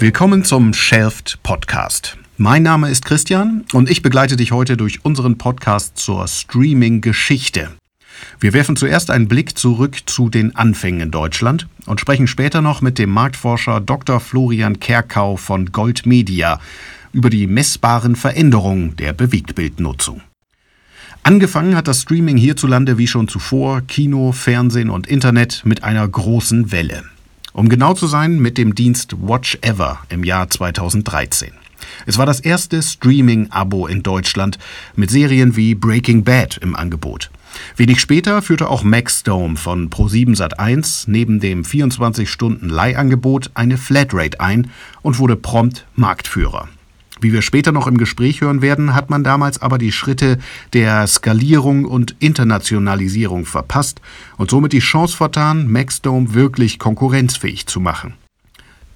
Willkommen zum Shelft Podcast. Mein Name ist Christian und ich begleite dich heute durch unseren Podcast zur Streaming-Geschichte. Wir werfen zuerst einen Blick zurück zu den Anfängen in Deutschland und sprechen später noch mit dem Marktforscher Dr. Florian Kerkau von Gold Media über die messbaren Veränderungen der Bewegtbildnutzung. Angefangen hat das Streaming hierzulande wie schon zuvor Kino, Fernsehen und Internet mit einer großen Welle. Um genau zu sein, mit dem Dienst Watch Ever im Jahr 2013. Es war das erste Streaming-Abo in Deutschland mit Serien wie Breaking Bad im Angebot. Wenig später führte auch Maxdome von Pro7 Sat1 neben dem 24-Stunden-Leihangebot eine Flatrate ein und wurde prompt Marktführer. Wie wir später noch im Gespräch hören werden, hat man damals aber die Schritte der Skalierung und Internationalisierung verpasst und somit die Chance vertan, Maxdome wirklich konkurrenzfähig zu machen.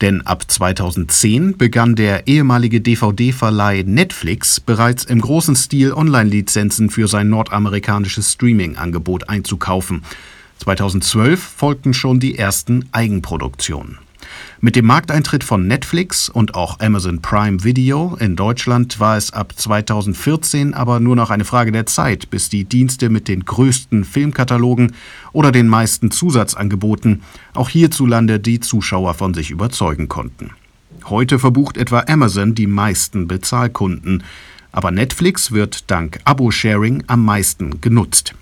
Denn ab 2010 begann der ehemalige DVD-Verleih Netflix bereits im großen Stil Online-Lizenzen für sein nordamerikanisches Streaming-Angebot einzukaufen. 2012 folgten schon die ersten Eigenproduktionen. Mit dem Markteintritt von Netflix und auch Amazon Prime Video in Deutschland war es ab 2014 aber nur noch eine Frage der Zeit, bis die Dienste mit den größten Filmkatalogen oder den meisten Zusatzangeboten auch hierzulande die Zuschauer von sich überzeugen konnten. Heute verbucht etwa Amazon die meisten Bezahlkunden, aber Netflix wird dank Abo-Sharing am meisten genutzt.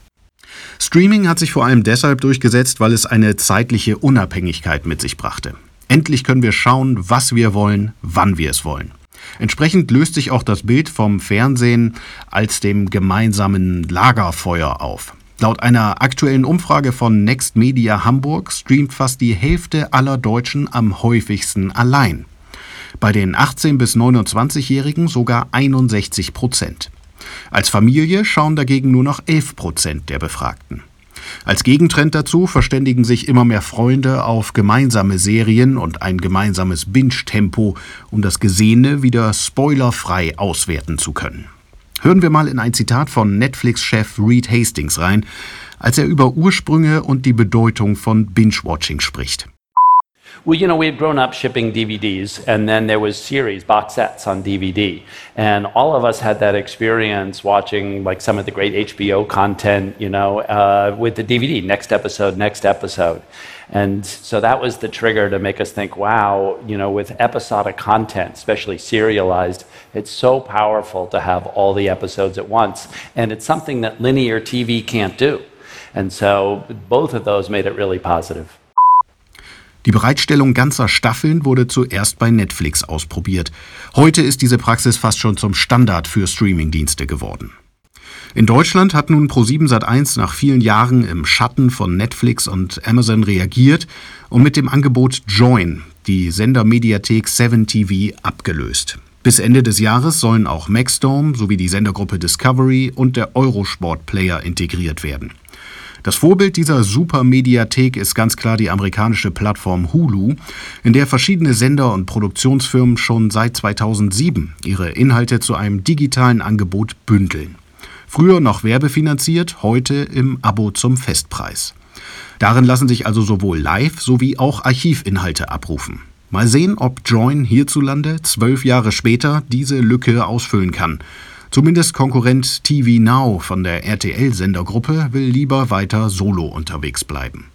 Streaming hat sich vor allem deshalb durchgesetzt, weil es eine zeitliche Unabhängigkeit mit sich brachte. Endlich können wir schauen, was wir wollen, wann wir es wollen. Entsprechend löst sich auch das Bild vom Fernsehen als dem gemeinsamen Lagerfeuer auf. Laut einer aktuellen Umfrage von Next Media Hamburg streamt fast die Hälfte aller Deutschen am häufigsten allein. Bei den 18- bis 29-Jährigen sogar 61 Prozent. Als Familie schauen dagegen nur noch 11 Prozent der Befragten. Als Gegentrend dazu verständigen sich immer mehr Freunde auf gemeinsame Serien und ein gemeinsames Binge-Tempo, um das Gesehene wieder spoilerfrei auswerten zu können. Hören wir mal in ein Zitat von Netflix-Chef Reed Hastings rein, als er über Ursprünge und die Bedeutung von Binge-Watching spricht. Well, you know, we had grown up shipping DVDs, and then there was series, box sets on DVD. And all of us had that experience watching like some of the great HBO content, you know, uh, with the DVD, next episode, next episode. And so that was the trigger to make us think, wow, you know, with episodic content, especially serialized, it's so powerful to have all the episodes at once. And it's something that linear TV can't do. And so both of those made it really positive. Die Bereitstellung ganzer Staffeln wurde zuerst bei Netflix ausprobiert. Heute ist diese Praxis fast schon zum Standard für Streamingdienste geworden. In Deutschland hat nun Pro7 Sat1 nach vielen Jahren im Schatten von Netflix und Amazon reagiert und mit dem Angebot Join die Sendermediathek 7 TV abgelöst. Bis Ende des Jahres sollen auch Maxdome sowie die Sendergruppe Discovery und der Eurosport Player integriert werden. Das Vorbild dieser Supermediathek ist ganz klar die amerikanische Plattform Hulu, in der verschiedene Sender und Produktionsfirmen schon seit 2007 ihre Inhalte zu einem digitalen Angebot bündeln. Früher noch werbefinanziert, heute im Abo zum Festpreis. Darin lassen sich also sowohl Live- sowie auch Archivinhalte abrufen. Mal sehen, ob Join hierzulande zwölf Jahre später diese Lücke ausfüllen kann. Zumindest Konkurrent TV Now von der RTL-Sendergruppe will lieber weiter solo unterwegs bleiben.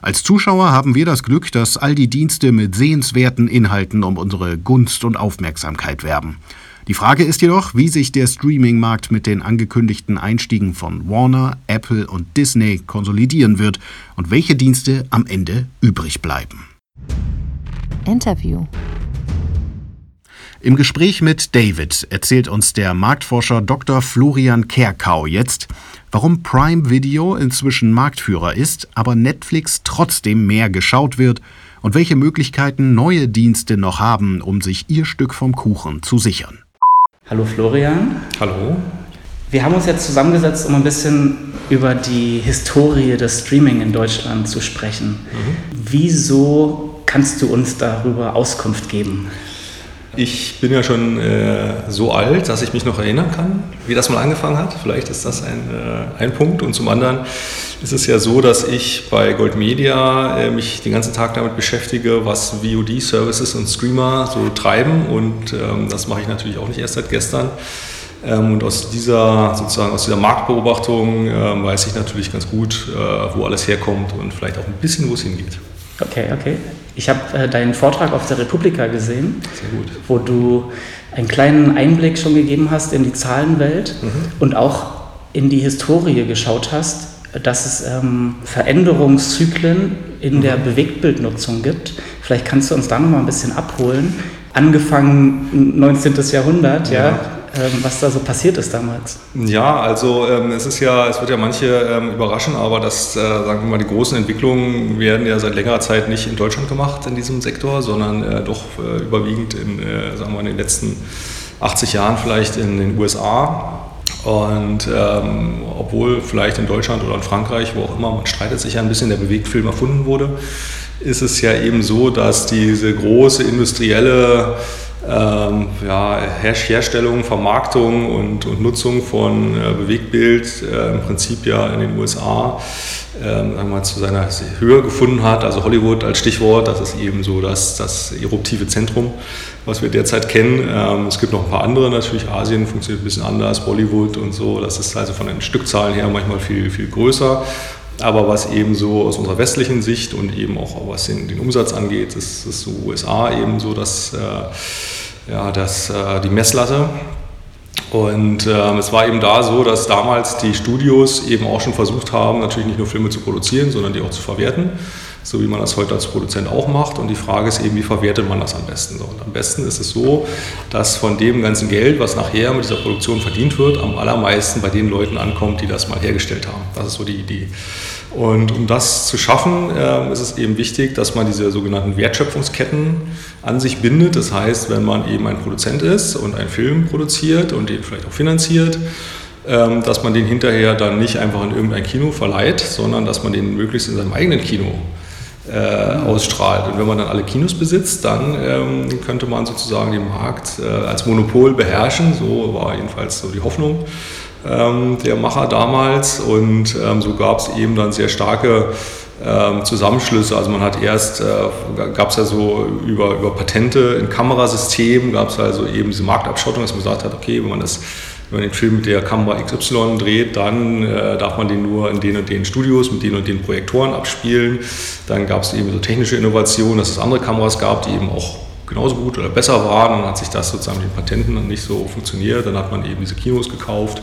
Als Zuschauer haben wir das Glück, dass all die Dienste mit sehenswerten Inhalten um unsere Gunst und Aufmerksamkeit werben. Die Frage ist jedoch, wie sich der Streaming-Markt mit den angekündigten Einstiegen von Warner, Apple und Disney konsolidieren wird und welche Dienste am Ende übrig bleiben. Interview im Gespräch mit David erzählt uns der Marktforscher Dr. Florian Kerkau jetzt, warum Prime Video inzwischen Marktführer ist, aber Netflix trotzdem mehr geschaut wird und welche Möglichkeiten neue Dienste noch haben, um sich ihr Stück vom Kuchen zu sichern. Hallo Florian. Hallo. Wir haben uns jetzt zusammengesetzt, um ein bisschen über die Historie des Streaming in Deutschland zu sprechen. Mhm. Wieso kannst du uns darüber Auskunft geben? Ich bin ja schon äh, so alt, dass ich mich noch erinnern kann, wie das mal angefangen hat. Vielleicht ist das ein, äh, ein Punkt. Und zum anderen ist es ja so, dass ich bei Gold Media äh, mich den ganzen Tag damit beschäftige, was VOD-Services und Streamer so treiben. Und ähm, das mache ich natürlich auch nicht erst seit gestern. Ähm, und aus dieser, sozusagen aus dieser Marktbeobachtung ähm, weiß ich natürlich ganz gut, äh, wo alles herkommt und vielleicht auch ein bisschen, wo es hingeht. Okay, okay. Ich habe äh, deinen Vortrag auf der Republika gesehen, wo du einen kleinen Einblick schon gegeben hast in die Zahlenwelt mhm. und auch in die Historie geschaut hast, dass es ähm, Veränderungszyklen in mhm. der Bewegtbildnutzung gibt. Vielleicht kannst du uns da noch mal ein bisschen abholen. Angefangen 19. Jahrhundert, ja, ja was da so passiert ist damals. Ja, also ähm, es ist ja, es wird ja manche ähm, überraschen, aber das, äh, sagen wir mal, die großen Entwicklungen werden ja seit längerer Zeit nicht in Deutschland gemacht in diesem Sektor, sondern äh, doch äh, überwiegend in, sagen wir in den letzten 80 Jahren vielleicht in den USA. Und ähm, obwohl vielleicht in Deutschland oder in Frankreich, wo auch immer, man streitet sich ja ein bisschen, der Bewegtfilm erfunden wurde, ist es ja eben so, dass diese große industrielle ähm, ja, Herstellung, Vermarktung und, und Nutzung von äh, Bewegtbild äh, im Prinzip ja in den USA äh, mal, zu seiner Höhe gefunden hat. Also Hollywood als Stichwort, das ist eben so das, das eruptive Zentrum, was wir derzeit kennen. Ähm, es gibt noch ein paar andere natürlich. Asien funktioniert ein bisschen anders, Bollywood und so. Das ist also von den Stückzahlen her manchmal viel, viel größer. Aber was eben so aus unserer westlichen Sicht und eben auch was den, den Umsatz angeht, ist, ist so USA eben so, dass äh, ja, das, äh, die Messlatte. Und äh, es war eben da so, dass damals die Studios eben auch schon versucht haben, natürlich nicht nur Filme zu produzieren, sondern die auch zu verwerten, so wie man das heute als Produzent auch macht. Und die Frage ist eben, wie verwertet man das am besten? Und am besten ist es so, dass von dem ganzen Geld, was nachher mit dieser Produktion verdient wird, am allermeisten bei den Leuten ankommt, die das mal hergestellt haben. Das ist so die Idee. Und um das zu schaffen, äh, ist es eben wichtig, dass man diese sogenannten Wertschöpfungsketten an sich bindet. Das heißt, wenn man eben ein Produzent ist und einen Film produziert und den vielleicht auch finanziert, ähm, dass man den hinterher dann nicht einfach in irgendein Kino verleiht, sondern dass man den möglichst in seinem eigenen Kino äh, ausstrahlt. Und wenn man dann alle Kinos besitzt, dann ähm, könnte man sozusagen den Markt äh, als Monopol beherrschen. So war jedenfalls so die Hoffnung ähm, der Macher damals. Und ähm, so gab es eben dann sehr starke ähm, Zusammenschlüsse. Also man hat erst, äh, gab es ja so über, über Patente in Kamerasystemen, gab es also eben diese Marktabschottung, dass man gesagt hat, okay, wenn man das wenn man den Film mit der Kamera XY dreht, dann äh, darf man den nur in den und den Studios mit den und den Projektoren abspielen. Dann gab es eben so technische Innovationen, dass es andere Kameras gab, die eben auch genauso gut oder besser waren. Dann hat sich das sozusagen mit den Patenten nicht so funktioniert. Dann hat man eben diese Kinos gekauft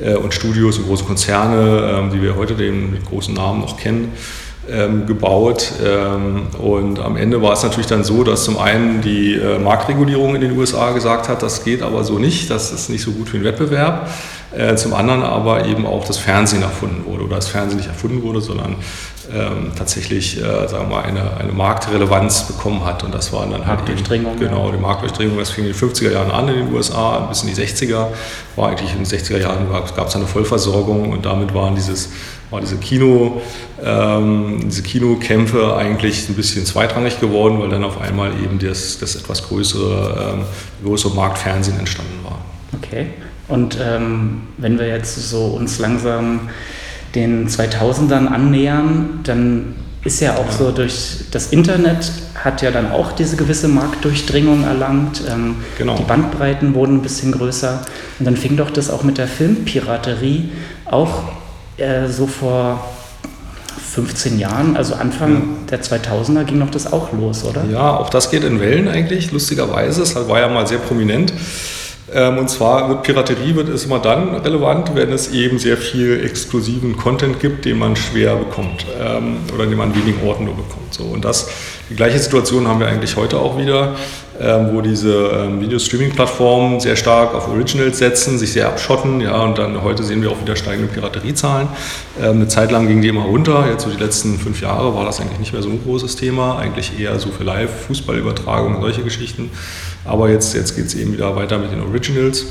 äh, und Studios und große Konzerne, äh, die wir heute den mit großen Namen noch kennen, ähm, gebaut. Ähm, und am Ende war es natürlich dann so, dass zum einen die äh, Marktregulierung in den USA gesagt hat, das geht aber so nicht, das ist nicht so gut für den Wettbewerb. Äh, zum anderen aber eben auch das Fernsehen erfunden wurde oder das Fernsehen nicht erfunden wurde, sondern ähm, tatsächlich, äh, sagen wir mal, eine, eine Marktrelevanz bekommen hat. Und das war dann halt Marktdurchdringung. Genau, die Marktdurchdringung. Das fing in den 50er Jahren an in den USA, bis in die 60er. War eigentlich in den 60er Jahren gab es eine Vollversorgung und damit waren dieses, war diese Kino, ähm, diese Kinokämpfe eigentlich ein bisschen zweitrangig geworden, weil dann auf einmal eben das, das etwas größere, ähm, größere Marktfernsehen entstanden war. Okay. Und ähm, wenn wir jetzt so uns langsam den 2000ern annähern, dann ist ja auch ja. so durch das Internet hat ja dann auch diese gewisse Marktdurchdringung erlangt. Ähm, genau. Die Bandbreiten wurden ein bisschen größer. Und dann fing doch das auch mit der Filmpiraterie auch äh, so vor 15 Jahren, also Anfang ja. der 2000er ging noch das auch los, oder? Ja, auch das geht in Wellen eigentlich, lustigerweise. Es war ja mal sehr prominent. Ähm, und zwar wird Piraterie wird ist immer dann relevant, wenn es eben sehr viel exklusiven Content gibt, den man schwer bekommt ähm, oder den man an wenigen Orten nur bekommt. So, und das, die gleiche Situation haben wir eigentlich heute auch wieder, ähm, wo diese ähm, Video-Streaming-Plattformen sehr stark auf Originals setzen, sich sehr abschotten. Ja, und dann heute sehen wir auch wieder steigende Pirateriezahlen. Ähm, eine Zeit lang gingen die immer runter. Jetzt so die letzten fünf Jahre war das eigentlich nicht mehr so ein großes Thema. Eigentlich eher so für Live-Fußballübertragungen, solche Geschichten. Aber jetzt, jetzt geht es eben wieder weiter mit den Originals.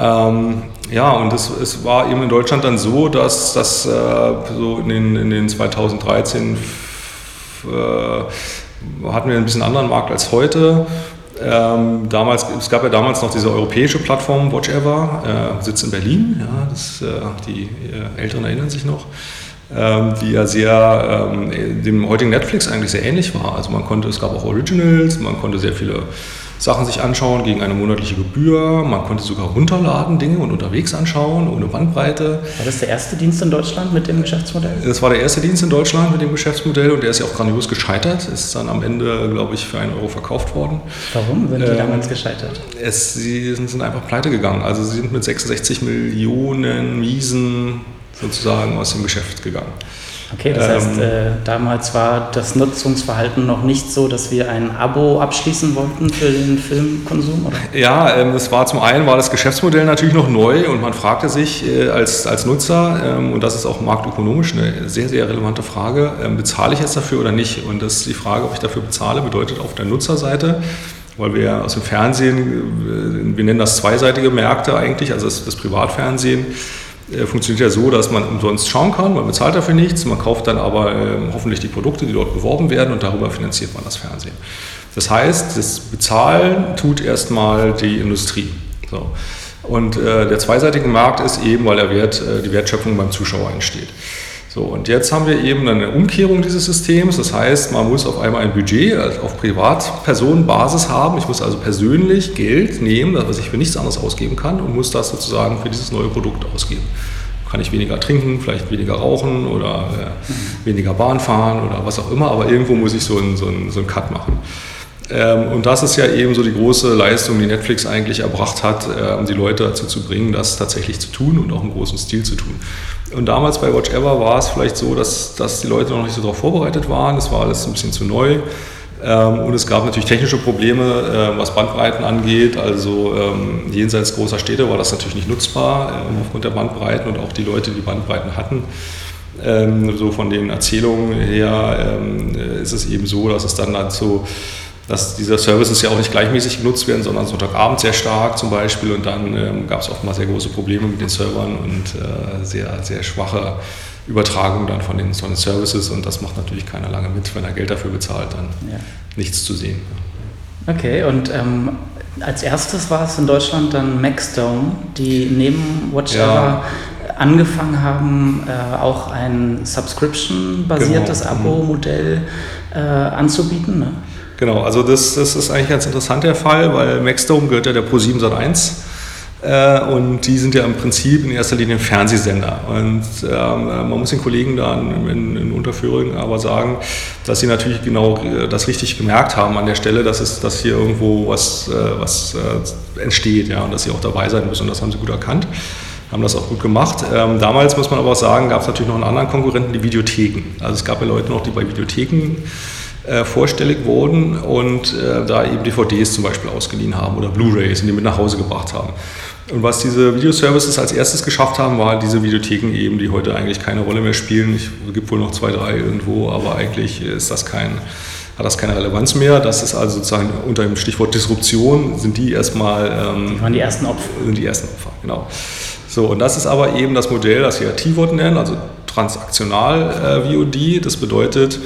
Ähm, ja, und es, es, war eben in Deutschland dann so, dass das äh, so in den, in den 2013 äh, hatten wir ein bisschen anderen Markt als heute. Ähm, damals, es gab ja damals noch diese europäische Plattform Watchever, äh, sitzt in Berlin, ja, das, äh, die äh, Älteren erinnern sich noch, ähm, die ja sehr ähm, dem heutigen Netflix eigentlich sehr ähnlich war. Also man konnte, es gab auch Originals, man konnte sehr viele Sachen sich anschauen gegen eine monatliche Gebühr. Man konnte sogar runterladen Dinge und unterwegs anschauen, ohne Bandbreite. War das der erste Dienst in Deutschland mit dem Geschäftsmodell? Das war der erste Dienst in Deutschland mit dem Geschäftsmodell und der ist ja auch grandios gescheitert. Ist dann am Ende, glaube ich, für einen Euro verkauft worden. Warum sind die ähm, damals gescheitert? Es, sie sind einfach pleite gegangen. Also sie sind mit 66 Millionen Miesen sozusagen aus dem Geschäft gegangen. Okay, das heißt, ähm, äh, damals war das Nutzungsverhalten noch nicht so, dass wir ein Abo abschließen wollten für den Filmkonsum? Oder? Ja, ähm, es war zum einen war das Geschäftsmodell natürlich noch neu und man fragte sich äh, als, als Nutzer, ähm, und das ist auch marktökonomisch eine sehr, sehr relevante Frage, ähm, bezahle ich jetzt dafür oder nicht? Und das die Frage, ob ich dafür bezahle, bedeutet auf der Nutzerseite, weil wir aus dem Fernsehen, äh, wir nennen das zweiseitige Märkte eigentlich, also das, das Privatfernsehen, funktioniert ja so, dass man umsonst schauen kann, man bezahlt dafür nichts, man kauft dann aber äh, hoffentlich die Produkte, die dort beworben werden und darüber finanziert man das Fernsehen. Das heißt, das Bezahlen tut erstmal die Industrie. So. Und äh, der zweiseitige Markt ist eben, weil der Wert, äh, die Wertschöpfung beim Zuschauer entsteht. So, und jetzt haben wir eben eine Umkehrung dieses Systems. Das heißt, man muss auf einmal ein Budget also auf Privatpersonenbasis haben. Ich muss also persönlich Geld nehmen, was ich für nichts anderes ausgeben kann, und muss das sozusagen für dieses neue Produkt ausgeben. Kann ich weniger trinken, vielleicht weniger rauchen oder äh, weniger Bahn fahren oder was auch immer, aber irgendwo muss ich so einen, so einen, so einen Cut machen. Ähm, und das ist ja eben so die große Leistung, die Netflix eigentlich erbracht hat, äh, die Leute dazu zu bringen, das tatsächlich zu tun und auch im großen Stil zu tun. Und damals bei Watch Ever war es vielleicht so, dass, dass die Leute noch nicht so darauf vorbereitet waren. Das war alles ein bisschen zu neu. Ähm, und es gab natürlich technische Probleme, äh, was Bandbreiten angeht. Also ähm, jenseits großer Städte war das natürlich nicht nutzbar äh, aufgrund der Bandbreiten und auch die Leute, die Bandbreiten hatten. Ähm, so von den Erzählungen her ähm, ist es eben so, dass es dann dazu dass diese Services ja auch nicht gleichmäßig genutzt werden, sondern Sonntagabend sehr stark zum Beispiel und dann ähm, gab es oft mal sehr große Probleme mit den Servern und äh, sehr, sehr schwache Übertragung dann von den, von den Services und das macht natürlich keiner lange mit, wenn er Geld dafür bezahlt, dann ja. nichts zu sehen. Okay, und ähm, als erstes war es in Deutschland dann Maxdome, die neben Watchtower ja. angefangen haben, äh, auch ein Subscription-basiertes genau. Mhm. Abo-Modell äh, anzubieten. Ne? Genau, also das, das ist eigentlich ganz interessant der Fall, weil Maxdome gehört ja der Pro7 Sat1 äh, und die sind ja im Prinzip in erster Linie Fernsehsender. Und ähm, man muss den Kollegen da in, in Unterführung aber sagen, dass sie natürlich genau äh, das richtig gemerkt haben an der Stelle, dass, es, dass hier irgendwo was, äh, was äh, entsteht ja, und dass sie auch dabei sein müssen und das haben sie gut erkannt haben das auch gut gemacht. Ähm, damals muss man aber auch sagen, gab es natürlich noch einen anderen Konkurrenten, die Videotheken. Also es gab ja Leute noch, die bei Videotheken äh, vorstellig wurden und äh, da eben DVDs zum Beispiel ausgeliehen haben oder Blu-rays und die mit nach Hause gebracht haben. Und was diese Videoservices als erstes geschafft haben, waren diese Videotheken eben, die heute eigentlich keine Rolle mehr spielen. Es gibt wohl noch zwei, drei irgendwo, aber eigentlich ist das kein, hat das keine Relevanz mehr. Das ist also sozusagen unter dem Stichwort Disruption sind die erstmal. Ähm, die waren die ersten Opfer. Sind die ersten Opfer, genau. So, und das ist aber eben das Modell, das wir T-Wort nennen, also transaktional äh, VOD. Das bedeutet,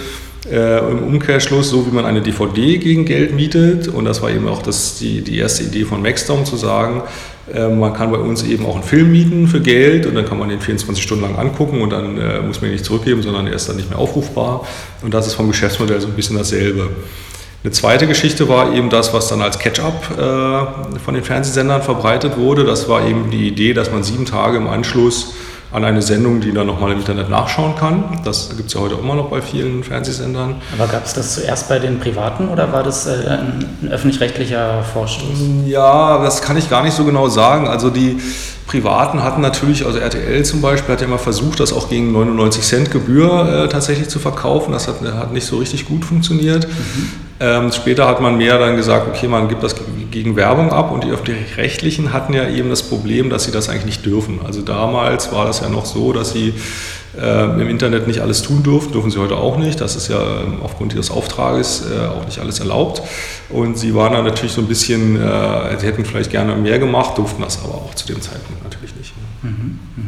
äh, Im Umkehrschluss, so wie man eine DVD gegen Geld mietet, und das war eben auch das, die, die erste Idee von Maxdome zu sagen, äh, man kann bei uns eben auch einen Film mieten für Geld und dann kann man den 24 Stunden lang angucken und dann äh, muss man ihn nicht zurückgeben, sondern er ist dann nicht mehr aufrufbar. Und das ist vom Geschäftsmodell so ein bisschen dasselbe. Eine zweite Geschichte war eben das, was dann als Catch-up äh, von den Fernsehsendern verbreitet wurde. Das war eben die Idee, dass man sieben Tage im Anschluss an eine Sendung, die dann nochmal im Internet nachschauen kann. Das gibt es ja heute immer noch bei vielen Fernsehsendern. Aber gab es das zuerst bei den Privaten oder war das äh, ein, ein öffentlich-rechtlicher Vorstoß? Ja, das kann ich gar nicht so genau sagen. Also die Privaten hatten natürlich, also RTL zum Beispiel hat ja immer versucht, das auch gegen 99 Cent Gebühr äh, tatsächlich zu verkaufen. Das hat, hat, nicht so richtig gut funktioniert. Mhm. Ähm, später hat man mehr dann gesagt, okay, man gibt das gegen Werbung ab und die öffentlich-rechtlichen hatten ja eben das Problem, dass sie das eigentlich nicht dürfen. Also damals war das ja noch so, dass sie äh, im Internet nicht alles tun durften, dürfen sie heute auch nicht. Das ist ja ähm, aufgrund ihres Auftrages äh, auch nicht alles erlaubt. Und sie waren dann natürlich so ein bisschen, äh, sie hätten vielleicht gerne mehr gemacht, durften das aber auch zu dem Zeitpunkt natürlich nicht. Mhm, mh.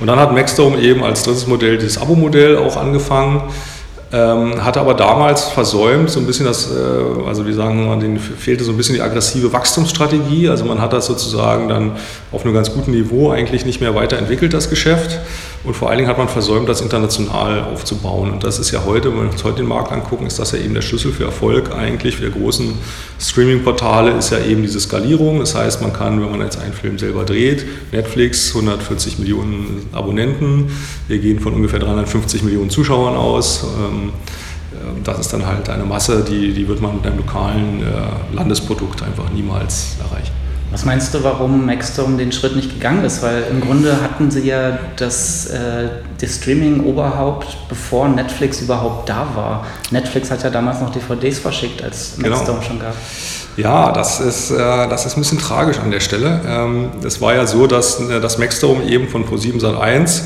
Und dann hat Maxdome eben als drittes Modell dieses Abo-Modell auch angefangen. Ähm, hatte aber damals versäumt, so ein bisschen das, äh, also wie sagen wir, denen fehlte so ein bisschen die aggressive Wachstumsstrategie. Also man hat das sozusagen dann auf einem ganz guten Niveau eigentlich nicht mehr weiterentwickelt, das Geschäft. Und vor allen Dingen hat man versäumt, das international aufzubauen. Und das ist ja heute, wenn wir uns heute den Markt angucken, ist das ja eben der Schlüssel für Erfolg eigentlich für großen Streaming-Portale, ist ja eben diese Skalierung. Das heißt, man kann, wenn man jetzt einen Film selber dreht, Netflix, 140 Millionen Abonnenten, wir gehen von ungefähr 350 Millionen Zuschauern aus. Ähm, das ist dann halt eine Masse, die, die wird man mit einem lokalen äh, Landesprodukt einfach niemals erreichen. Was meinst du, warum Maxstorm den Schritt nicht gegangen ist? Weil im Grunde hatten sie ja das, äh, das Streaming-Oberhaupt, bevor Netflix überhaupt da war. Netflix hat ja damals noch DVDs verschickt, als Maxstorm genau. schon gab. Ja, das ist, äh, das ist ein bisschen tragisch an der Stelle. Ähm, es war ja so, dass äh, das Maxstorm eben von Pro7 Sat1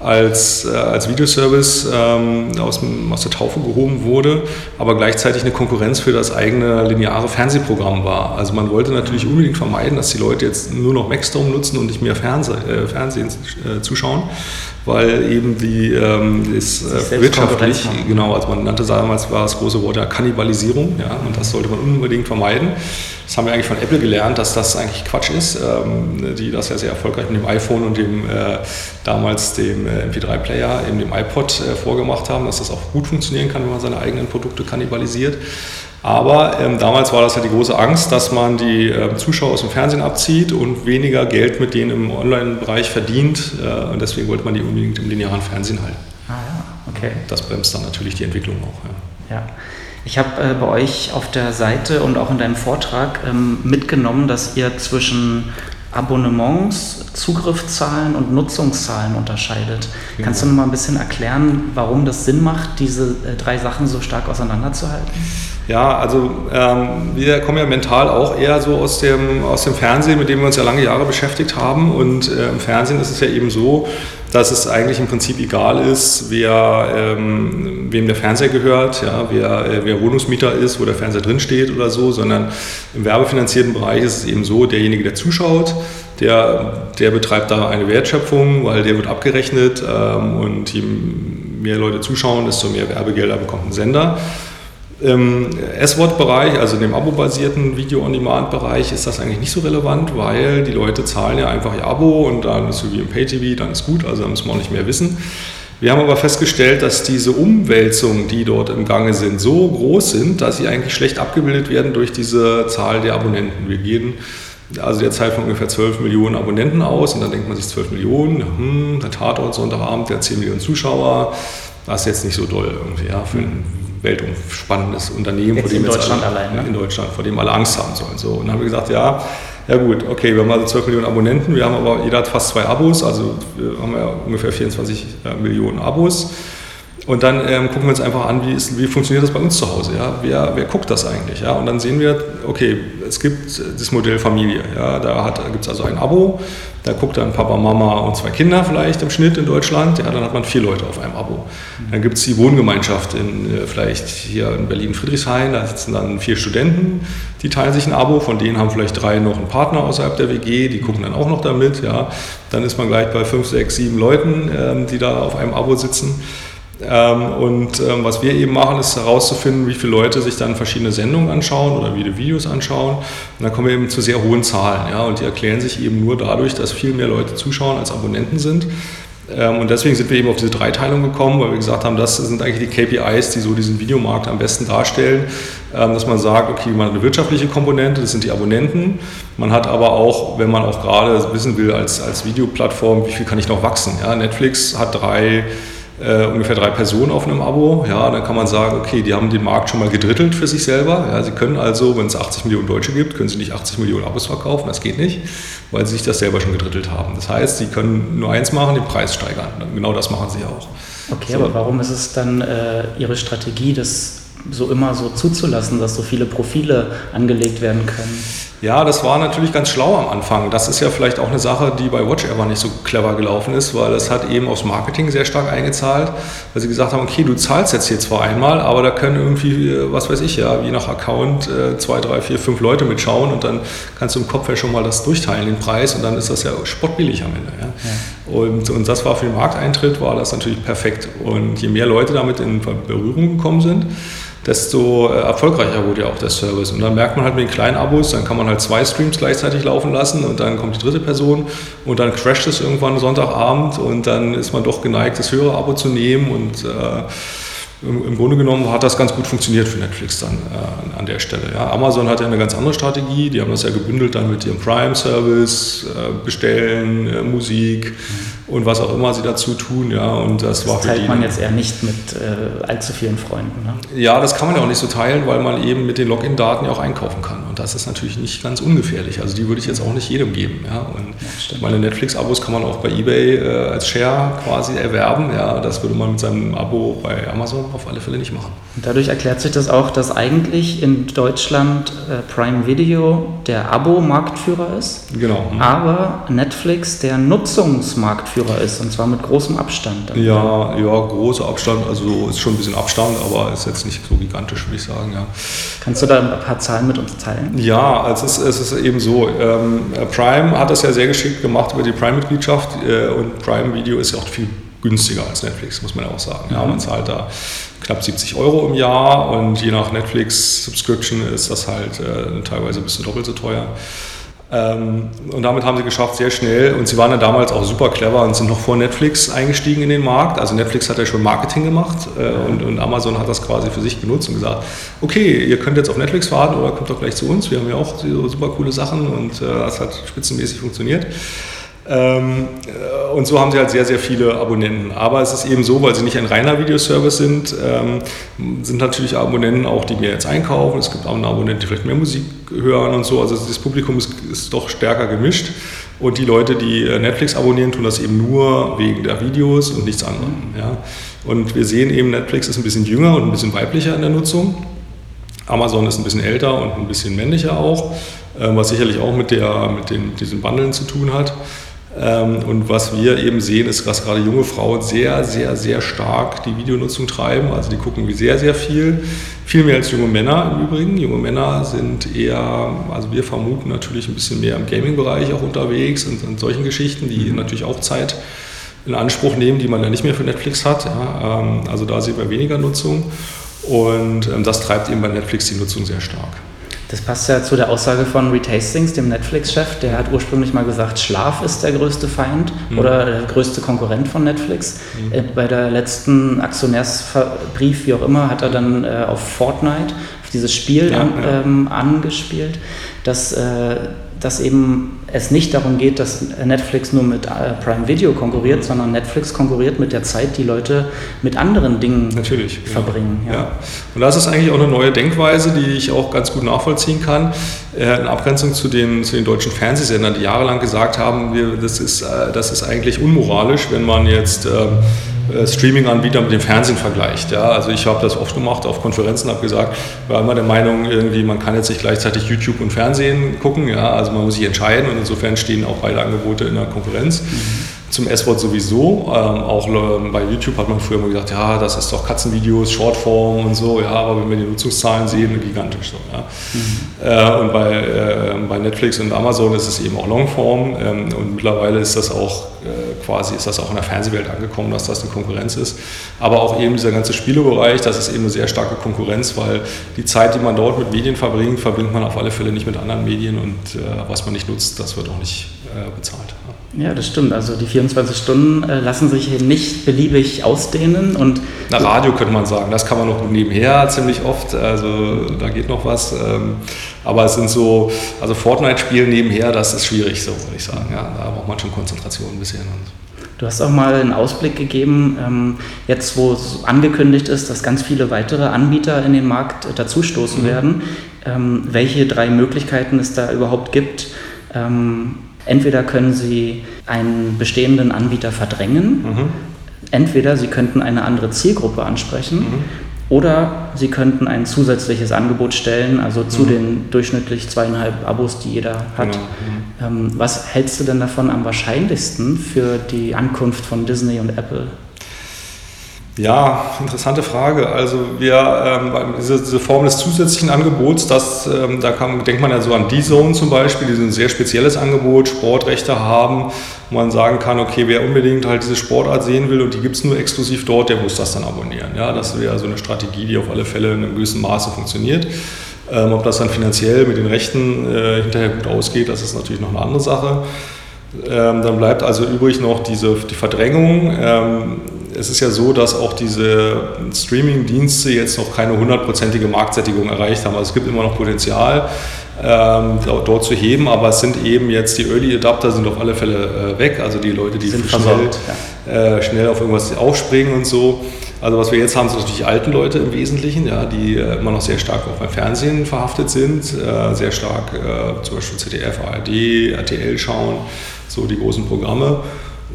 als, äh, als Videoservice ähm, aus, aus der Taufe gehoben wurde, aber gleichzeitig eine Konkurrenz für das eigene lineare Fernsehprogramm war. Also man wollte natürlich unbedingt vermeiden, dass die Leute jetzt nur noch Maxdome nutzen und nicht mehr Fernseh, äh, Fernsehen äh, zuschauen weil eben die ähm, ist äh, wirtschaftlich, genau, also man nannte damals war das große Wort ja Kannibalisierung, ja, und das sollte man unbedingt vermeiden. Das haben wir eigentlich von Apple gelernt, dass das eigentlich Quatsch ist, ähm, die das ja sehr erfolgreich mit dem iPhone und dem äh, damals dem äh, MP3-Player, eben dem iPod äh, vorgemacht haben, dass das auch gut funktionieren kann, wenn man seine eigenen Produkte kannibalisiert. Aber ähm, damals war das ja die große Angst, dass man die äh, Zuschauer aus dem Fernsehen abzieht und weniger Geld mit denen im Online-Bereich verdient. Äh, und deswegen wollte man die unbedingt im linearen Fernsehen halten. Ah ja, okay. Das bremst dann natürlich die Entwicklung auch. Ja. ja. Ich habe äh, bei euch auf der Seite und auch in deinem Vortrag ähm, mitgenommen, dass ihr zwischen Abonnements, Zugriffszahlen und Nutzungszahlen unterscheidet. Genau. Kannst du noch mal ein bisschen erklären, warum das Sinn macht, diese äh, drei Sachen so stark auseinanderzuhalten? Ja, also ähm, wir kommen ja mental auch eher so aus dem, aus dem Fernsehen, mit dem wir uns ja lange Jahre beschäftigt haben. Und äh, im Fernsehen ist es ja eben so, dass es eigentlich im Prinzip egal ist, wer, ähm, wem der Fernseher gehört, ja, wer, äh, wer Wohnungsmieter ist, wo der Fernseher drinsteht oder so, sondern im werbefinanzierten Bereich ist es eben so, derjenige, der zuschaut, der, der betreibt da eine Wertschöpfung, weil der wird abgerechnet ähm, und je mehr Leute zuschauen, desto mehr Werbegelder bekommt ein Sender. Im S-Wort-Bereich, also dem abo-basierten Video-on-Demand-Bereich, ist das eigentlich nicht so relevant, weil die Leute zahlen ja einfach ihr Abo und dann ist so wie im Pay-TV, dann ist gut, also da müssen wir auch nicht mehr wissen. Wir haben aber festgestellt, dass diese Umwälzungen, die dort im Gange sind, so groß sind, dass sie eigentlich schlecht abgebildet werden durch diese Zahl der Abonnenten. Wir gehen also derzeit von ungefähr 12 Millionen Abonnenten aus und dann denkt man sich 12 Millionen, hm, der Tatort Sonntagabend, der 10 Millionen Zuschauer, das ist jetzt nicht so doll irgendwie, ja, für ein weltumspannendes Unternehmen, vor dem in Deutschland alle, allein, ne? in Deutschland, vor dem alle Angst haben sollen. So, und dann haben wir gesagt, ja, ja gut, okay, wir haben also 12 Millionen Abonnenten, wir haben aber jeder hat fast zwei Abos, also wir haben ja ungefähr 24 Millionen Abos. Und dann ähm, gucken wir uns einfach an, wie, ist, wie funktioniert das bei uns zu Hause. Ja? Wer, wer guckt das eigentlich? Ja? Und dann sehen wir, okay, es gibt das Modell Familie. Ja? Da gibt es also ein Abo, da guckt dann Papa, Mama und zwei Kinder vielleicht im Schnitt in Deutschland. Ja, dann hat man vier Leute auf einem Abo. Dann gibt es die Wohngemeinschaft in, äh, vielleicht hier in Berlin-Friedrichshain, da sitzen dann vier Studenten, die teilen sich ein Abo, von denen haben vielleicht drei noch einen Partner außerhalb der WG, die gucken dann auch noch damit. Ja? Dann ist man gleich bei fünf, sechs, sieben Leuten, ähm, die da auf einem Abo sitzen. Ähm, und ähm, was wir eben machen, ist herauszufinden, wie viele Leute sich dann verschiedene Sendungen anschauen oder viele Videos anschauen. Und dann kommen wir eben zu sehr hohen Zahlen. Ja? Und die erklären sich eben nur dadurch, dass viel mehr Leute zuschauen als Abonnenten sind. Ähm, und deswegen sind wir eben auf diese Dreiteilung gekommen, weil wir gesagt haben, das sind eigentlich die KPIs, die so diesen Videomarkt am besten darstellen, dass man sagt, okay, man hat eine wirtschaftliche Komponente, das sind die Abonnenten. Man hat aber auch, wenn man auch gerade wissen will als, als Videoplattform, wie viel kann ich noch wachsen. Ja, Netflix hat drei äh, ungefähr drei Personen auf einem Abo, ja, dann kann man sagen, okay, die haben den Markt schon mal gedrittelt für sich selber. Ja, sie können also, wenn es 80 Millionen Deutsche gibt, können sie nicht 80 Millionen Abos verkaufen, das geht nicht, weil sie sich das selber schon gedrittelt haben. Das heißt, sie können nur eins machen, den Preis steigern. Genau das machen sie auch. Okay, so. aber warum ist es dann äh, Ihre Strategie, das so immer so zuzulassen, dass so viele Profile angelegt werden können? Ja, das war natürlich ganz schlau am Anfang. Das ist ja vielleicht auch eine Sache, die bei WatchEver nicht so clever gelaufen ist, weil es hat eben aufs Marketing sehr stark eingezahlt, weil sie gesagt haben, okay, du zahlst jetzt hier zwar einmal, aber da können irgendwie, äh, was weiß ich ja, je nach Account äh, zwei, drei, vier, fünf Leute mitschauen und dann kannst du im Kopf ja schon mal das durchteilen, den Preis, und dann ist das ja spottbillig am Ende. Ja? Ja. Und, und das war für den Markteintritt, war das natürlich perfekt. Und je mehr Leute damit in Berührung gekommen sind, desto äh, erfolgreicher wurde ja auch der Service. Und dann merkt man halt mit den kleinen Abos, dann kann man halt zwei Streams gleichzeitig laufen lassen und dann kommt die dritte Person und dann crasht es irgendwann Sonntagabend und dann ist man doch geneigt, das höhere Abo zu nehmen und äh, im, Grunde genommen hat das ganz gut funktioniert für Netflix dann äh, an der Stelle. Ja. Amazon hat ja eine ganz andere Strategie, die haben das ja gebündelt dann mit ihrem Prime-Service, äh, Bestellen, äh, Musik. Und was auch immer sie dazu tun. Ja. Und das, das war teilt die, man jetzt eher nicht mit äh, allzu vielen Freunden. Ne? Ja, das kann man ja auch nicht so teilen, weil man eben mit den Login-Daten ja auch einkaufen kann. Und das ist natürlich nicht ganz ungefährlich. Also die würde ich jetzt auch nicht jedem geben. Ja. Und ja, meine Netflix-Abos kann man auch bei eBay äh, als Share quasi erwerben. Ja. Das würde man mit seinem Abo bei Amazon auf alle Fälle nicht machen. Und dadurch erklärt sich das auch, dass eigentlich in Deutschland äh, Prime Video der Abo-Marktführer ist, genau. Mhm. aber Netflix der Nutzungsmarktführer ist und zwar mit großem Abstand. Ja, ja, großer Abstand, also ist schon ein bisschen Abstand, aber ist jetzt nicht so gigantisch, würde ich sagen. Ja. Kannst du da ein paar Zahlen mit uns teilen? Ja, also es ist, es ist eben so, ähm, Prime hat das ja sehr geschickt gemacht über die Prime-Mitgliedschaft äh, und Prime Video ist ja auch viel günstiger als Netflix, muss man ja auch sagen. Ja, man zahlt da knapp 70 Euro im Jahr und je nach Netflix-Subscription ist das halt äh, teilweise ein bisschen doppelt so teuer. Ähm, und damit haben sie geschafft, sehr schnell, und sie waren ja damals auch super clever und sind noch vor Netflix eingestiegen in den Markt. Also Netflix hat ja schon Marketing gemacht äh, und, und, Amazon hat das quasi für sich genutzt und gesagt, okay, ihr könnt jetzt auf Netflix warten oder kommt doch gleich zu uns, wir haben ja auch so super coole Sachen und äh, das hat spitzenmäßig funktioniert. Ähm, äh, und so haben sie halt sehr, sehr viele Abonnenten. Aber es ist eben so, weil sie nicht ein reiner Videoservice sind, ähm, sind natürlich Abonnenten auch, die mehr jetzt einkaufen. Es gibt auch Abonnenten, die vielleicht mehr Musik hören und so. Also das Publikum ist, ist doch stärker gemischt. Und die Leute, die äh, Netflix abonnieren, tun das eben nur wegen der Videos und nichts anderem. Ja. Und wir sehen eben, Netflix ist ein bisschen jünger und ein bisschen weiblicher in der Nutzung. Amazon ist ein bisschen älter und ein bisschen männlicher auch, äh, was sicherlich auch mit, der, mit den, diesen Bundeln zu tun hat. Ähm, und was wir eben sehen, ist, dass gerade junge Frauen sehr, sehr, sehr stark die Videonutzung treiben. Also die gucken sehr, sehr viel. Viel mehr als junge Männer im Übrigen. Junge Männer sind eher, also wir vermuten natürlich ein bisschen mehr im Gaming-Bereich auch unterwegs und, und solchen Geschichten, die mhm. natürlich auch Zeit in Anspruch nehmen, die man ja nicht mehr für Netflix hat. Ja. Ähm, also da sehen wir weniger Nutzung. Und ähm, das treibt eben bei Netflix die Nutzung sehr stark. Das passt ja zu der Aussage von Reed Hastings, dem Netflix-Chef. Der hat ursprünglich mal gesagt, Schlaf ist der größte Feind mhm. oder der größte Konkurrent von Netflix. Mhm. Äh, bei der letzten Aktionärsbrief, wie auch immer, hat er dann äh, auf Fortnite, auf dieses Spiel ja, an, ja. Ähm, angespielt, dass äh, dass eben es nicht darum geht, dass Netflix nur mit äh, Prime Video konkurriert, sondern Netflix konkurriert mit der Zeit, die Leute mit anderen Dingen Natürlich, verbringen. Ja. ja. Und das ist eigentlich auch eine neue Denkweise, die ich auch ganz gut nachvollziehen kann. Äh, in Abgrenzung zu den, zu den deutschen Fernsehsendern, die jahrelang gesagt haben, wir, das, ist, äh, das ist eigentlich unmoralisch, wenn man jetzt äh, Streaming-Anbieter mit dem Fernsehen vergleicht. Ja? Also ich habe das oft gemacht auf Konferenzen, habe gesagt, war immer der Meinung, irgendwie man kann jetzt nicht gleichzeitig YouTube und Fernsehen gucken. Ja? Also man muss sich entscheiden und insofern stehen auch beide Angebote in der Konkurrenz. Mhm zum S-Wort sowieso. Ähm, auch ähm, bei YouTube hat man früher immer gesagt, ja, das ist doch Katzenvideos, Shortform und so, ja, aber wenn wir die Nutzungszahlen sehen, gigantisch so. Ja. Mhm. Äh, und bei, äh, bei Netflix und Amazon ist es eben auch Longform ähm, und mittlerweile ist das auch äh, quasi, ist das auch in der Fernsehwelt angekommen, dass das eine Konkurrenz ist. Aber auch eben dieser ganze Spielebereich, das ist eben eine sehr starke Konkurrenz, weil die Zeit, die man dort mit Medien verbringt, verbringt man auf alle Fälle nicht mit anderen Medien und äh, was man nicht nutzt, das wird auch nicht äh, bezahlt. Ja, das stimmt. Also die 24 Stunden äh, lassen sich hier nicht beliebig ausdehnen. Und Na, Radio könnte man sagen, das kann man noch nebenher ziemlich oft. Also da geht noch was. Ähm, aber es sind so, also Fortnite-Spielen nebenher, das ist schwierig, so würde ich sagen. Ja, da braucht man schon Konzentration ein bisschen. Du hast auch mal einen Ausblick gegeben, ähm, jetzt wo es angekündigt ist, dass ganz viele weitere Anbieter in den Markt dazustoßen mhm. werden, ähm, welche drei Möglichkeiten es da überhaupt gibt Entweder können Sie einen bestehenden Anbieter verdrängen, mhm. entweder Sie könnten eine andere Zielgruppe ansprechen. Mhm. Oder Sie könnten ein zusätzliches Angebot stellen, also zu Mhm. den durchschnittlich zweieinhalb Abos, die jeder hat. Genau. Ähm, was hältst du denn davon am wahrscheinlichsten für die Ankunft von Disney und Apple? Ja, interessante Frage. Also wir, ähm, diese, diese Form des zusätzlichen Angebots, das, ähm, da kann, denkt man ja so an D-Zone zum Beispiel, die so ein sehr spezielles Angebot, Sportrechte haben, wo man sagen kann, okay, wer unbedingt halt diese Sportart sehen will und die gibt es nur exklusiv dort, der muss das dann abonnieren. Ja, das wäre so eine Strategie, die auf alle Fälle in einem gewissen Maße funktioniert. Ähm, ob das dann finanziell mit den Rechten äh, hinterher gut ausgeht, das ist natürlich noch eine andere Sache. Ähm, dann bleibt also übrig noch diese, die Verdrängung. Ähm, es ist ja so, dass auch diese Streaming-Dienste jetzt noch keine hundertprozentige Marktsättigung erreicht haben. Also es gibt immer noch Potenzial, ähm, dort zu heben, aber es sind eben jetzt die Early Adapter sind auf alle Fälle äh, weg, also die Leute, die Sind schnell, versorgt, äh, schnell auf irgendwas aufspringen und so. Also was wir jetzt haben, sind natürlich alten Leute im Wesentlichen, ja, die äh, immer noch sehr stark auch beim Fernsehen verhaftet sind, äh, sehr stark äh, zum Beispiel ZDF, ARD, RTL schauen, so die großen Programme.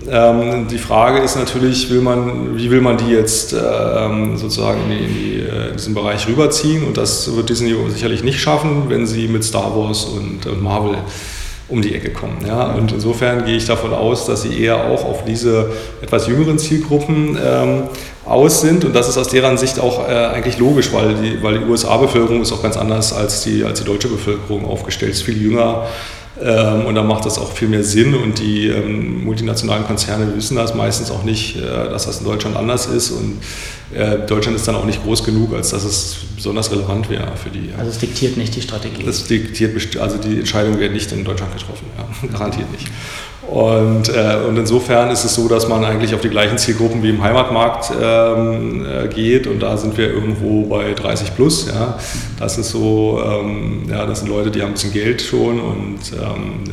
Ähm, die Frage ist natürlich, will man, wie will man die jetzt ähm, sozusagen in, die, in, die, äh, in, diesen Bereich rüberziehen? Und das wird Disney sicherlich nicht schaffen, wenn sie mit Star Wars und, und Marvel um die Ecke kommen. Ja? Und insofern gehe ich davon aus, dass sie eher auch auf diese etwas jüngeren Zielgruppen ähm, aus sind. Und das ist aus deren Sicht auch äh, eigentlich logisch, weil die, weil die USA-Bevölkerung ist auch ganz anders als die, als die deutsche Bevölkerung aufgestellt, ist viel jünger. Ähm, und da macht das auch viel mehr Sinn und die ähm, multinationalen Konzerne wissen das meistens auch nicht, äh, dass das in Deutschland anders ist und äh, Deutschland ist dann auch nicht groß genug, als dass es besonders relevant wäre für die. Also es diktiert nicht die Strategie. Das diktiert, also die Entscheidung wird nicht in Deutschland getroffen, ja, garantiert nicht. Und, äh, und insofern ist es so, dass man eigentlich auf die gleichen Zielgruppen wie im Heimatmarkt ähm, äh, geht und da sind wir irgendwo bei 30 plus. Ja. Das ist so, ähm, ja, das sind Leute, die haben ein bisschen Geld schon und ähm,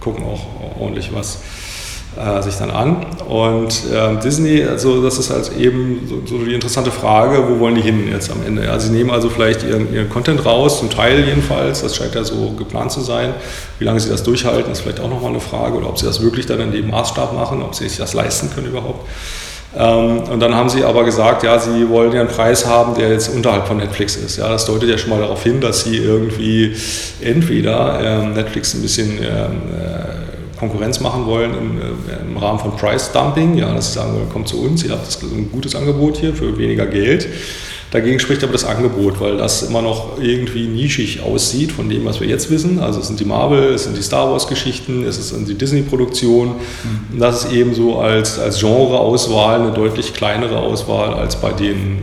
gucken auch ordentlich was äh, sich dann an. Und ähm, Disney, also das ist halt eben so, so, die interessante Frage, wo wollen die hin jetzt am Ende? Ja, sie nehmen also vielleicht ihren, ihren Content raus, zum Teil jedenfalls, das scheint ja so geplant zu sein. Wie lange sie das durchhalten, ist vielleicht auch nochmal eine Frage, oder ob sie das wirklich dann in dem Maßstab machen, ob sie sich das leisten können überhaupt. Ähm, und dann haben sie aber gesagt, ja, sie wollen ja einen Preis haben, der jetzt unterhalb von Netflix ist. Ja, das deutet ja schon mal darauf hin, dass sie irgendwie entweder ähm, Netflix ein bisschen ähm, äh, Konkurrenz machen wollen im, äh, im, Rahmen von Price Dumping, ja, dass sie sagen wollen, kommt zu uns, ihr habt das, ein gutes Angebot hier für weniger Geld. Dagegen spricht aber das Angebot, weil das immer noch irgendwie nischig aussieht von dem, was wir jetzt wissen. Also es sind die Marvel, es sind die Star Wars-Geschichten, es sind die Disney-Produktionen. Mhm. Das ist eben so als, als Genre-Auswahl eine deutlich kleinere Auswahl als bei den,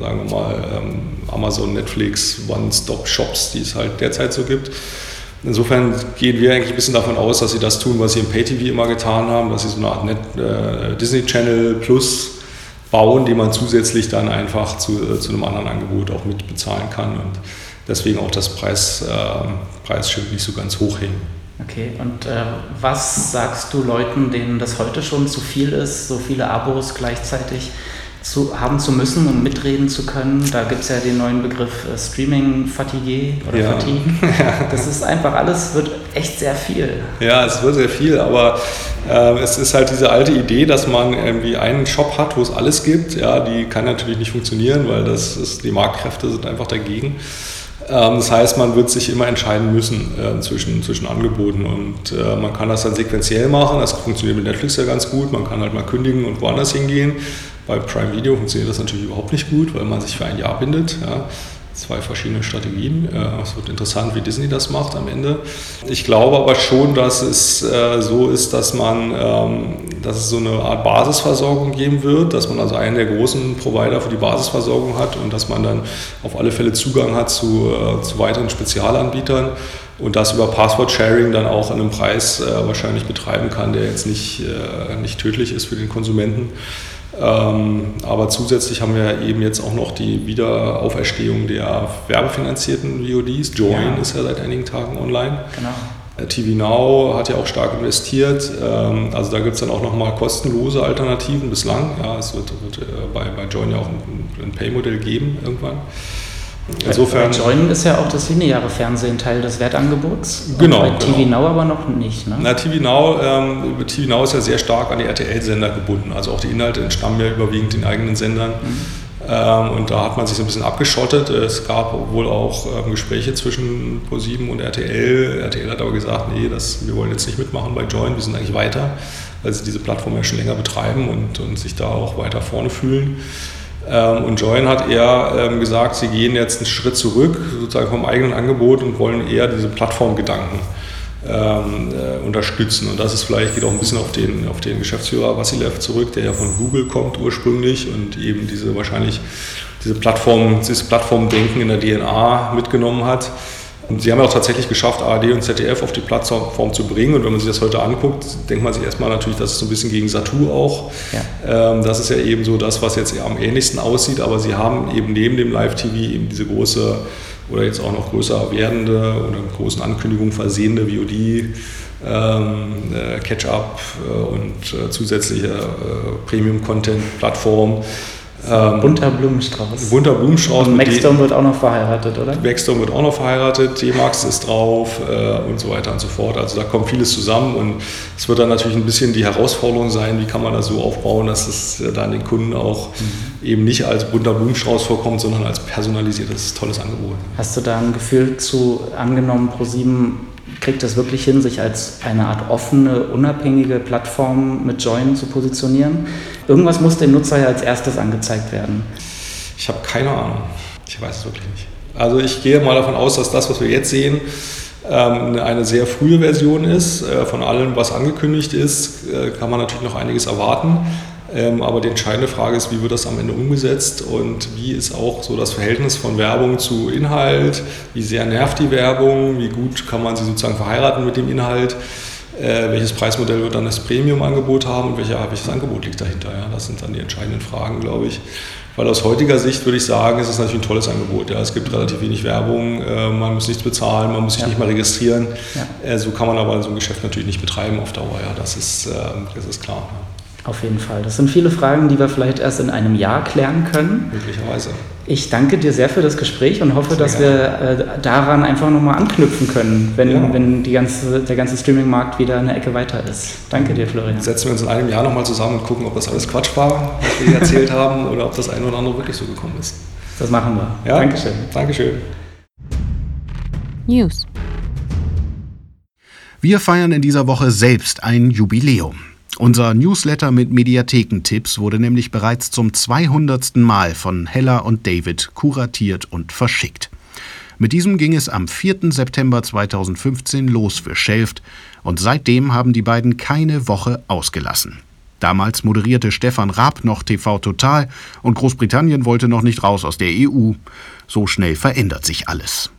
sagen wir mal, Amazon, Netflix, One-Stop-Shops, die es halt derzeit so gibt. Insofern gehen wir eigentlich ein bisschen davon aus, dass sie das tun, was sie im Pay-TV immer getan haben, dass sie so eine Art Net, äh, Disney Channel Plus bauen, die man zusätzlich dann einfach zu, äh, zu einem anderen Angebot auch mit bezahlen kann und deswegen auch das Preis, äh, Preisschild nicht so ganz hoch hängen. Okay, und äh, was sagst du Leuten, denen das heute schon zu viel ist, so viele Abos gleichzeitig zu, haben zu müssen, um mitreden zu können? Da gibt es ja den neuen Begriff äh, Streaming-Fatigue oder ja. Fatigue. Das ist einfach alles, wird echt sehr viel. Ja, es wird sehr viel, aber äh, es ist halt diese alte Idee, dass man irgendwie einen Shop hat, wo es alles gibt. Ja, die kann natürlich nicht funktionieren, weil das ist, die Marktkräfte sind einfach dagegen. Ähm, das heißt, man wird sich immer entscheiden müssen äh, zwischen, zwischen Angeboten und äh, man kann das dann sequenziell machen. Das funktioniert mit Netflix ja ganz gut. Man kann halt mal kündigen und woanders hingehen. Bei Prime Video funktioniert das natürlich überhaupt nicht gut, weil man sich für ein Jahr bindet. Ja. Zwei verschiedene Strategien. Es wird interessant, wie Disney das macht am Ende. Ich glaube aber schon, dass es äh, so ist, dass man, ähm, dass es so eine Art Basisversorgung geben wird, dass man also einen der großen Provider für die Basisversorgung hat und dass man dann auf alle Fälle Zugang hat zu, äh, zu weiteren Spezialanbietern und das über Passwort-Sharing dann auch an einem Preis äh, wahrscheinlich betreiben kann, der jetzt nicht, äh, nicht tödlich ist für den Konsumenten. Ähm, aber zusätzlich haben wir eben jetzt auch noch die Wiederauferstehung der werbefinanzierten VODs. Join ja. ist ja seit einigen Tagen online. Genau. TV Now hat ja auch stark investiert. Ähm, also da gibt es dann auch nochmal kostenlose Alternativen bislang. Ja, es wird, wird äh, bei, bei Join ja auch ein, ein Pay-Modell geben irgendwann. Insofern. Bei Join ist ja auch das lineare Fernsehen Teil des Wertangebots. Genau. Bei genau. TV Now aber noch nicht. Ne? Na, TV Now, ähm, TV Now ist ja sehr stark an die RTL-Sender gebunden. Also auch die Inhalte entstammen ja überwiegend den eigenen Sendern. Mhm. Ähm, und da hat man sich so ein bisschen abgeschottet. Es gab wohl auch ähm, Gespräche zwischen ProSieben und RTL. RTL hat aber gesagt, nee, das, wir wollen jetzt nicht mitmachen bei Join, wir sind eigentlich weiter, weil sie diese Plattform ja schon länger betreiben und, und sich da auch weiter vorne fühlen. Ähm, und Join hat eher gesagt, sie gehen jetzt einen Schritt zurück, sozusagen vom eigenen Angebot und wollen eher diese Plattformgedanken ähm, äh, unterstützen. Und das ist vielleicht, geht auch ein bisschen auf den, auf den Geschäftsführer Vassilev zurück, der ja von Google kommt ursprünglich und eben diese wahrscheinlich diese Plattform, dieses Plattformdenken in der DNA mitgenommen hat. Und sie haben ja auch tatsächlich geschafft, ARD und ZDF auf die Plattform zu bringen. Und wenn man sich das heute anguckt, denkt man sich erstmal natürlich, das ist so ein bisschen gegen Satu auch. Ja. Ähm, das ist ja eben so das, was jetzt am ähnlichsten aussieht. Aber sie haben eben neben dem Live-TV eben diese große oder jetzt auch noch größer werdende oder mit großen Ankündigungen versehene VOD, ähm, äh, Catch-up äh, und äh, zusätzliche äh, Premium-Content-Plattform ähm, bunter Blumenstrauß. Bunter Blumenstrauß. Und Maxstorm wird auch noch verheiratet, oder? Maxstorm wird auch noch verheiratet, T-Max ist drauf äh, und so weiter und so fort. Also da kommt vieles zusammen und es wird dann natürlich ein bisschen die Herausforderung sein, wie kann man das so aufbauen, dass es äh, dann den Kunden auch mhm. eben nicht als bunter Blumenstrauß vorkommt, sondern als personalisiertes, tolles Angebot. Hast du da ein Gefühl zu, angenommen, ProSieben kriegt das wirklich hin, sich als eine Art offene, unabhängige Plattform mit Join zu positionieren? Irgendwas muss dem Nutzer ja als erstes angezeigt werden. Ich habe keine Ahnung. Ich weiß es wirklich nicht. Also ich gehe mal davon aus, dass das, was wir jetzt sehen, ähm, eine sehr frühe Version ist. Äh, von allem, was angekündigt ist, äh, kann man natürlich noch einiges erwarten. Ähm, aber die entscheidende Frage ist, wie wird das am Ende umgesetzt und wie ist auch so das Verhältnis von Werbung zu Inhalt? Wie sehr nervt die Werbung? Wie gut kann man sie sozusagen verheiraten mit dem Inhalt? Äh, welches Preismodell wird dann das Premium-Angebot haben und welche, welches Angebot liegt dahinter? Ja? Das sind dann die entscheidenden Fragen, glaube ich. Weil aus heutiger Sicht würde ich sagen, ist es natürlich ein tolles Angebot. Ja. Es gibt relativ wenig Werbung, äh, man muss nichts bezahlen, man muss sich ja. nicht mal registrieren. Ja. Äh, so kann man aber so ein Geschäft natürlich nicht betreiben auf Dauer. Ja. Das, ist, äh, das ist klar. Ja. Auf jeden Fall. Das sind viele Fragen, die wir vielleicht erst in einem Jahr klären können. Möglicherweise. Ich danke dir sehr für das Gespräch und hoffe, sehr dass gerne. wir äh, daran einfach nochmal anknüpfen können, wenn, ja. wenn die ganze, der ganze Streaming-Markt wieder eine Ecke weiter ist. Danke dir, Florian. Setzen wir uns in einem Jahr nochmal zusammen und gucken, ob das alles Quatsch war, was wir hier erzählt haben, oder ob das eine oder andere wirklich so gekommen ist. Das machen wir. Ja? Dankeschön. Dankeschön. News. Wir feiern in dieser Woche selbst ein Jubiläum. Unser Newsletter mit Mediathekentipps wurde nämlich bereits zum 200. Mal von Hella und David kuratiert und verschickt. Mit diesem ging es am 4. September 2015 los für Shelft und seitdem haben die beiden keine Woche ausgelassen. Damals moderierte Stefan Raab noch TV Total und Großbritannien wollte noch nicht raus aus der EU. So schnell verändert sich alles.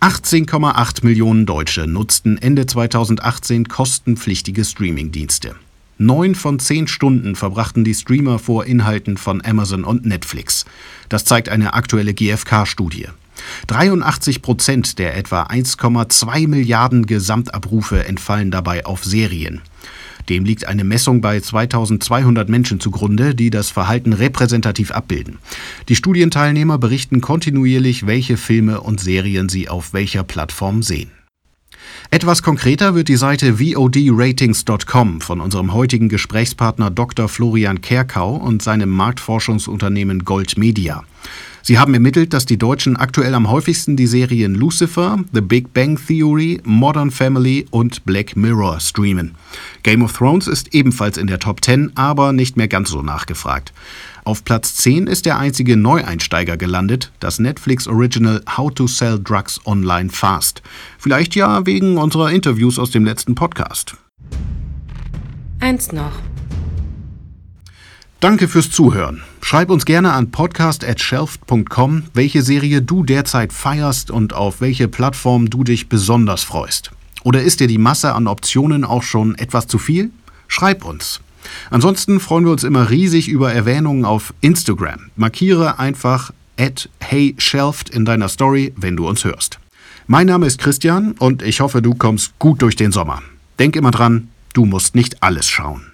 18,8 Millionen Deutsche nutzten Ende 2018 kostenpflichtige Streamingdienste. Neun von zehn Stunden verbrachten die Streamer vor Inhalten von Amazon und Netflix. Das zeigt eine aktuelle GfK-Studie. 83 Prozent der etwa 1,2 Milliarden Gesamtabrufe entfallen dabei auf Serien. Dem liegt eine Messung bei 2200 Menschen zugrunde, die das Verhalten repräsentativ abbilden. Die Studienteilnehmer berichten kontinuierlich, welche Filme und Serien sie auf welcher Plattform sehen. Etwas konkreter wird die Seite VODratings.com von unserem heutigen Gesprächspartner Dr. Florian Kerkau und seinem Marktforschungsunternehmen Gold Media. Sie haben ermittelt, dass die Deutschen aktuell am häufigsten die Serien Lucifer, The Big Bang Theory, Modern Family und Black Mirror streamen. Game of Thrones ist ebenfalls in der Top 10, aber nicht mehr ganz so nachgefragt. Auf Platz 10 ist der einzige Neueinsteiger gelandet, das Netflix Original How to Sell Drugs Online Fast. Vielleicht ja wegen unserer Interviews aus dem letzten Podcast. Eins noch. Danke fürs Zuhören. Schreib uns gerne an podcast@shelft.com, welche Serie du derzeit feierst und auf welche Plattform du dich besonders freust. Oder ist dir die Masse an Optionen auch schon etwas zu viel? Schreib uns. Ansonsten freuen wir uns immer riesig über Erwähnungen auf Instagram. Markiere einfach at heyshelft in deiner Story, wenn du uns hörst. Mein Name ist Christian und ich hoffe, du kommst gut durch den Sommer. Denk immer dran, du musst nicht alles schauen.